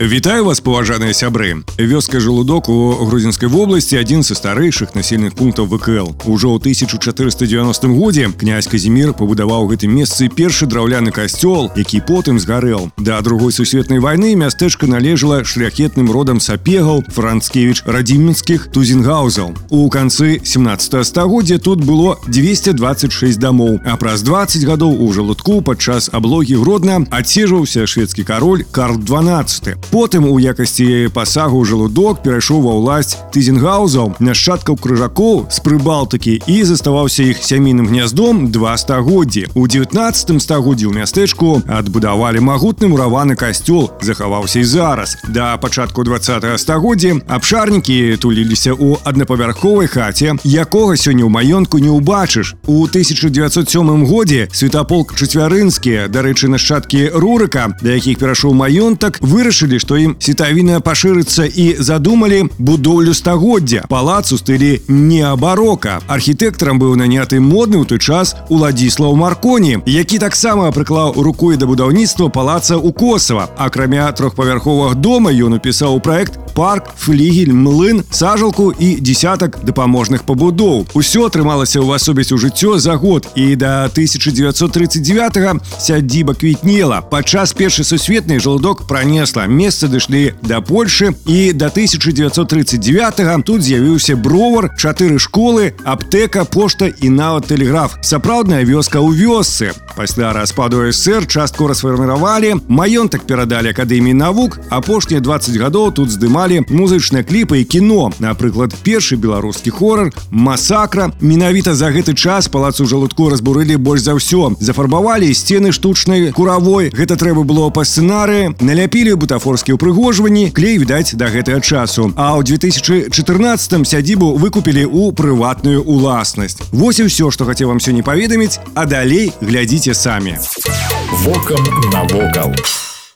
Вітаю вас паважаныя сябры вёска жалудок у грузінскай вобласці адзін са старэйшых насельных пунктаў ВКл ужо ў 1490 годзе князь казімир пабудаваў гэтым месцы першы драўляны касцёл які потым згарэў да другой сусветнай вайны мястэчка належала шляхетным родам сапегаў францкевич радзіменскіх тузенгаузаў у канцы 17 стагоддзя тут было 226 дамоў а праз 20 гадоў у жалудку падчас аблогі гродна адсежваўся шведскі кароль карл 12 потым у якасці пасагу жалудок перайшоў ва ўласць тызенгаузаў нашчадкаў крыжакоў з прыбалтыкі і заставаўся іх сямейным гняздом два стагоддзі у 19 стагоддзі ў мястэчку адбудавалі магутны мураваны касцёл захаваўся і зараз да пачатку 20 стагоддзя абшарнікі туліліся ў аднапавярховай хаце якога сёння ў маёнтку не ўбачыш у 1907 годзе светаполк чацвярынскія дарэчы нашчадкі рурыка да якіх перайшоў маёнтак вырашылі што ім сітавіна пашырыцца і задумалі будоўлю стагоддзя палац у стылі неабарока архітэктарам быў наняты модны ў той час уладзіслаў марконі які таксама прыклаў рукой да будаўніцтва палаца у косава акрамя трохпавярховых дома ён упісаў проект парк флігель млын сажалку і десятак дапаможных пабудоў усё атрымалася ўвасобіць у жыццё за год і да 1939 сядзіба квітнела падчас першай сусветнай жалудок пранесла место месцы дышлі да Польшы і да 1939 тут з'явіўся бровар чатыры школы аптэка пошта і нават тэлеграф сапраўдная вёска ў вёсцы пасля распаду сэр частку расфарміравалі маёнтак перадалі акадэміі навук апошнія 20 гадоў тут здымалі музычныя кліпы і кіно напрыклад першы беларускі хорар масакра менавіта за гэты час палацу жалудку разбурылі больш за ўсё зафарбавалі сцены штучнай куравой гэта трэба было па сцэнары наляпілі бутафор беларускія ўпрыгожванні клей відаць да гэтага часу а ў 2014 сядзібу выкупілі ў прыватную уласнасць Вось і ўсё што хацеў вам сёння паведаміць а далей глядзіце самі Вокам навокал.